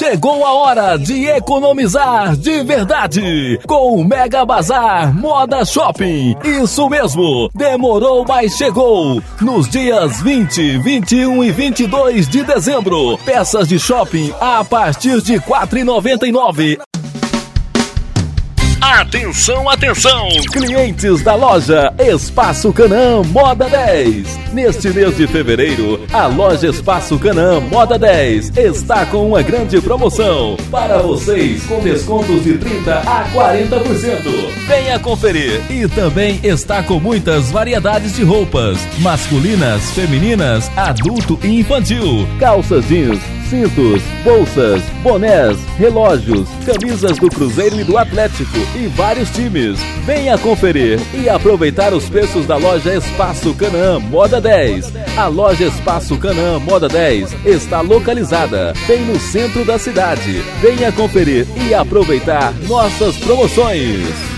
Chegou a hora de economizar de verdade com o Mega Bazar Moda Shopping. Isso mesmo, demorou, mas chegou. Nos dias 20, 21 e 22 de dezembro, peças de shopping a partir de R$ 4,99. Atenção, atenção! Clientes da loja Espaço Canã Moda 10. Neste mês de fevereiro, a loja Espaço Canã Moda 10 está com uma grande promoção para vocês com descontos de 30 a 40%. Venha conferir! E também está com muitas variedades de roupas masculinas, femininas, adulto e infantil. Calças jeans cintos, bolsas, bonés, relógios, camisas do Cruzeiro e do Atlético e vários times. Venha conferir e aproveitar os preços da loja Espaço Canaã Moda 10. A loja Espaço Canaã Moda 10 está localizada bem no centro da cidade. Venha conferir e aproveitar nossas promoções.